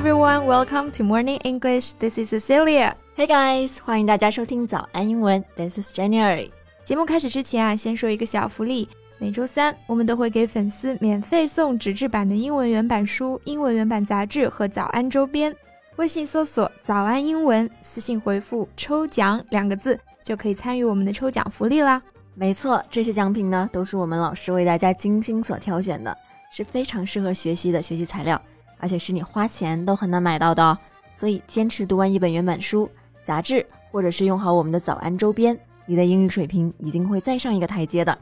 everyone, welcome to Morning English. This is Cecilia. Hey guys，欢迎大家收听早安英文。This is January。节目开始之前啊，先说一个小福利。每周三，我们都会给粉丝免费送纸质版的英文原版书、英文原版杂志和早安周边。微信搜索“早安英文”，私信回复“抽奖”两个字，就可以参与我们的抽奖福利啦。没错，这些奖品呢，都是我们老师为大家精心所挑选的，是非常适合学习的学习材料，而且是你花钱都很难买到的哦。所以，坚持读完一本原版书、杂志，或者是用好我们的早安周边，你的英语水平一定会再上一个台阶的。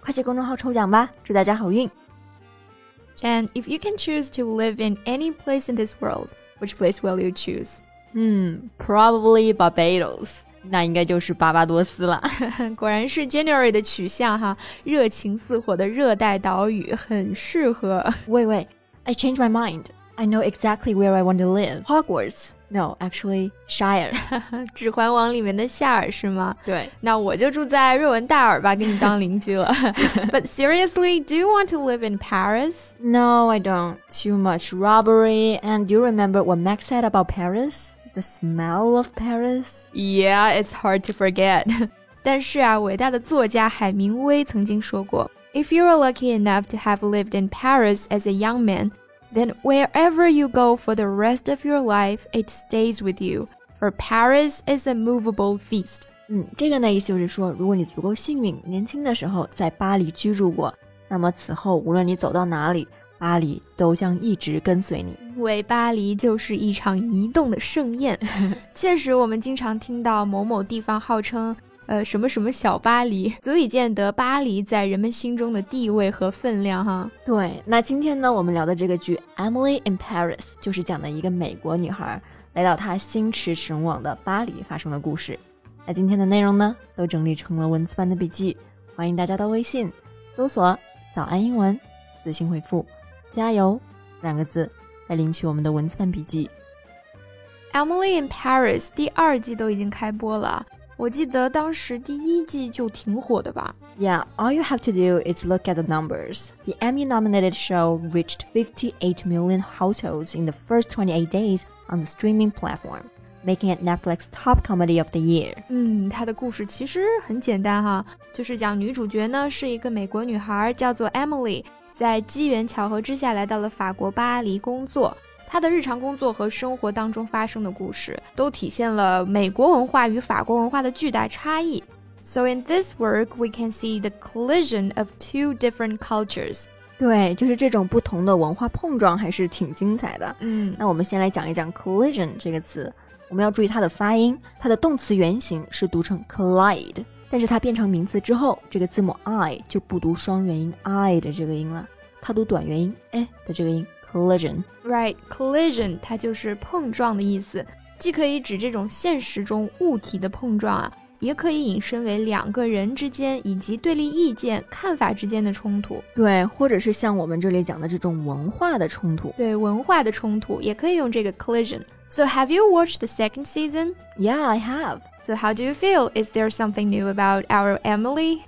快去公众号抽奖吧，祝大家好运！And if you can choose to live in any place in this world, which place will you choose? Hmm, probably Barbados. 那应该就是巴巴多斯了。果然是 January 的取向哈，热情似火的热带岛屿很适合。Wait, wait, I changed my mind. I know exactly where I want to live. Hogwarts. No, actually, Shire. 指环王里面的夏尔是吗？对，那我就住在瑞文大尔吧，给你当邻居了。But seriously, do you want to live in Paris? No, I don't. Too much robbery. And do you remember what Max said about Paris? The smell of Paris? Yeah, it's hard to forget. 但是啊，伟大的作家海明威曾经说过，If you are lucky enough to have lived in Paris as a young man, Then wherever you go for the rest of your life, it stays with you. For Paris is a movable feast. 嗯，这个呢意思就是说，如果你足够幸运，年轻的时候在巴黎居住过，那么此后无论你走到哪里，巴黎都将一直跟随你。因为巴黎就是一场移动的盛宴。确实，我们经常听到某某地方号称。呃，什么什么小巴黎，足以见得巴黎在人们心中的地位和分量哈。对，那今天呢，我们聊的这个剧《Emily in Paris》就是讲的一个美国女孩来到她心驰神往的巴黎发生的故事。那今天的内容呢，都整理成了文字版的笔记，欢迎大家到微信搜索“早安英文”，私信回复“加油”两个字来领取我们的文字版笔记。《Emily in Paris》第二季都已经开播了。我记得当时第一季就挺火的吧？Yeah, all you have to do is look at the numbers. The Emmy-nominated show reached 58 million households in the first 28 days on the streaming platform. Making it Netflix top comedy of the year。嗯，它的故事其实很简单哈，就是讲女主角呢是一个美国女孩，叫做 Emily，在机缘巧合之下来到了法国巴黎工作。 他的日常工作和生活当中发生的故事，都体现了美国文化与法国文化的巨大差异。So in this work, we can see the collision of two different cultures. 对，就是这种不同的文化碰撞还是挺精彩的。嗯，那我们先来讲一讲 collision 这个词，我们要注意它的发音，它的动词原形是读成 collide，但是它变成名词之后，这个字母 i 就不读双元音 i 的这个音了，它读短元音 e 的这个音。collision。Right, collision 它就是碰撞的意思，既可以指这种现实中物体的碰撞啊，也可以引申为两个人之间以及对立意见、看法之间的冲突。对，或者是像我们这里讲的这种文化的冲突。对，文化的冲突也可以用这个 collision。So have you watched the second season? Yeah, I have. So how do you feel? Is there something new about our Emily?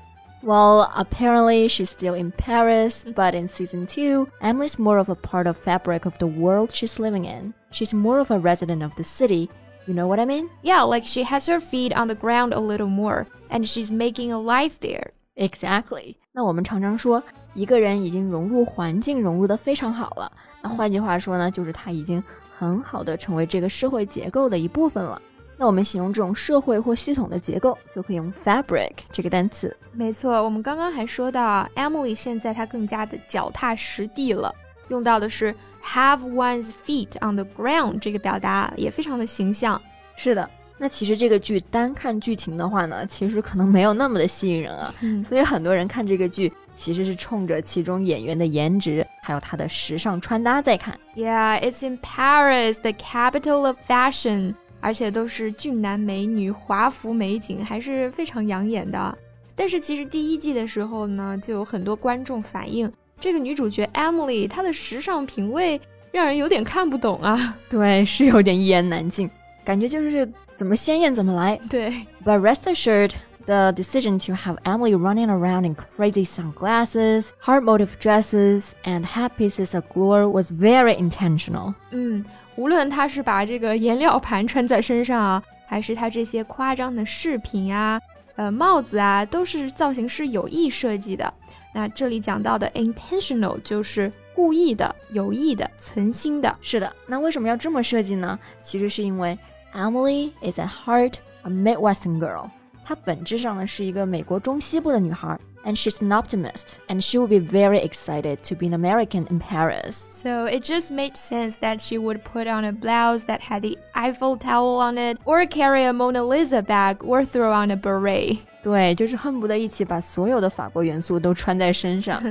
Well, apparently she's still in Paris, but in season 2, Emily's more of a part of fabric of the world she's living in. She's more of a resident of the city. You know what I mean? Yeah, like she has her feet on the ground a little more, and she's making a life there. Exactly. 那我们常常说，一个人已经融入环境，融入的非常好了。那换句话说呢，就是他已经很好的成为这个社会结构的一部分了。 那我们形容这种社会或系统的结构，就可以用 fabric 这个单词。没错，我们刚刚还说到啊，Emily 现在她更加的脚踏实地了，用到的是 have one's feet on the ground 这个表达，也非常的形象。是的，那其实这个剧单看剧情的话呢，其实可能没有那么的吸引人啊。嗯、所以很多人看这个剧，其实是冲着其中演员的颜值，还有他的时尚穿搭在看。Yeah, it's in Paris, the capital of fashion. 而且都是俊男美女、华服美景，还是非常养眼的。但是其实第一季的时候呢，就有很多观众反映，这个女主角 Emily 她的时尚品味让人有点看不懂啊。对，是有点一言难尽，感觉就是怎么鲜艳怎么来。对，But rest assured。The decision to have Emily running around in crazy sunglasses, heart motif dresses, and hat pieces of glory was very intentional. 嗯， 无论他是把这个颜料盘穿在身上啊，还是他这些夸张的饰品啊、呃帽子啊，都是造型师有意设计的。那这里讲到的 intentional 就是故意的、有意的、存心的。是的，那为什么要这么设计呢？其实是因为 Emily is at heart a Midwestern girl， 她本质上呢是一个美国中西部的女孩。and she's an optimist, and she will be very excited to be an American in Paris. So it just made sense that she would put on a blouse that had the Eiffel Tower on it, or carry a Mona Lisa bag, or throw on a beret. 对，就是恨不得一起把所有的法国元素都穿在身上。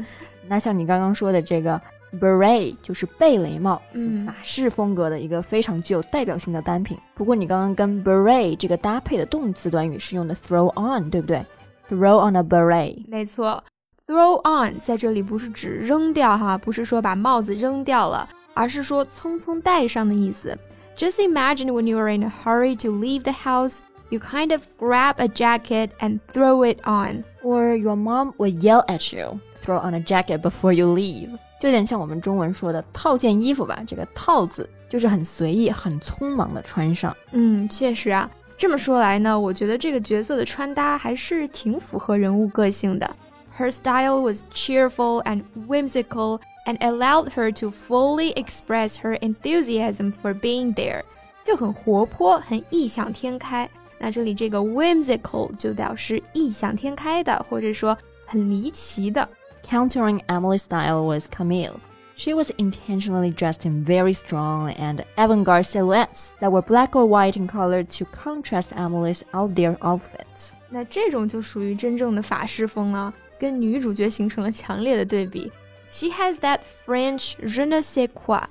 那像你刚刚说的这个 beret 就是贝雷帽，嗯，法式风格的一个非常具有代表性的单品。不过你刚刚跟 beret 这个搭配的动词短语是用的 throw on，对不对？Throw on a beret，没错，throw on 在这里不是指扔掉哈，不是说把帽子扔掉了，而是说匆匆戴上的意思。Just imagine when you are in a hurry to leave the house, you kind of grab a jacket and throw it on. Or your mom will yell at you, throw on a jacket before you leave. 有点像我们中文说的套件衣服吧，这个套字就是很随意、很匆忙的穿上。嗯，确实啊。这么说来呢，我觉得这个角色的穿搭还是挺符合人物个性的。Her style was cheerful and whimsical and allowed her to fully express her enthusiasm for being there，就很活泼，很异想天开。那这里这个 whimsical 就表示异想天开的，或者说很离奇的。Countering Emily's style was Camille. She was intentionally dressed in very strong and avant-garde silhouettes that were black or white in color to contrast Emily's out there outfits. 那这种就属于真正的法式风了，跟女主角形成了强烈的对比。She has that French je ne sais quoi。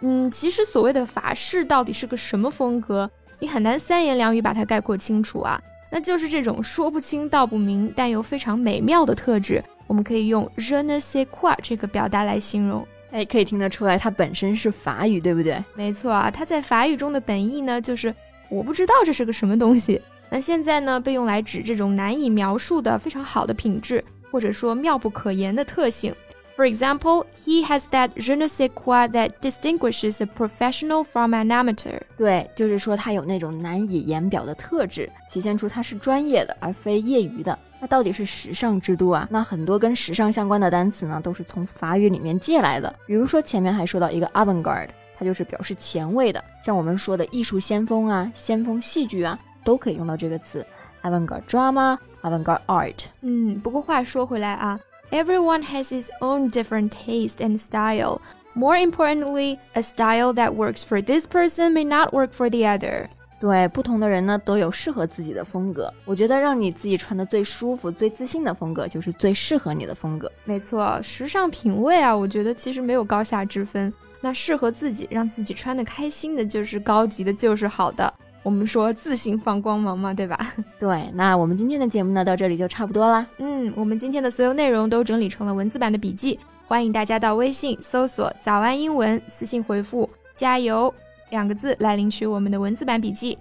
嗯，其实所谓的法式到底是个什么风格，你很难三言两语把它概括清楚啊。那就是这种说不清道不明，但又非常美妙的特质， 我们可以用 je ne sais quoi 这个表达来形容。哎，可以听得出来，它本身是法语，对不对？没错啊，它在法语中的本意呢，就是我不知道这是个什么东西。那现在呢，被用来指这种难以描述的非常好的品质，或者说妙不可言的特性。For example, he has that je ne sais quoi that distinguishes a professional from an amateur. 对，就是说他有那种难以言表的特质，体现出他是专业的而非业余的。那到底是时尚之都啊？那很多跟时尚相关的单词呢，都是从法语里面借来的。比如说前面还说到一个 avant-garde，它就是表示前卫的，像我们说的艺术先锋啊、先锋戏剧啊，都可以用到这个词 avant-garde drama、avant-garde art。嗯，不过话说回来啊。 Everyone has his own different taste and style. More importantly, a style that works for this person may not work for the other. 对，不同的人呢都有适合自己的风格。我觉得让你自己穿的最舒服、最自信的风格，就是最适合你的风格。没错，时尚品味啊，我觉得其实没有高下之分。那适合自己，让自己穿的开心的，就是高级的，就是好的。 我们说自信放光芒嘛，对吧？对，那我们今天的节目呢，到这里就差不多啦。嗯，我们今天的所有内容都整理成了文字版的笔记，欢迎大家到微信搜索“早安英文”，私信回复“加油”两个字来领取我们的文字版笔记。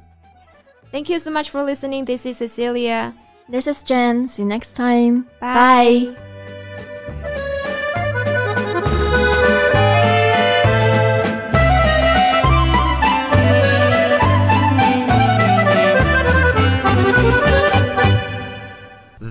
Thank you so much for listening. This is Cecilia. This is Jen. See you next time. Bye.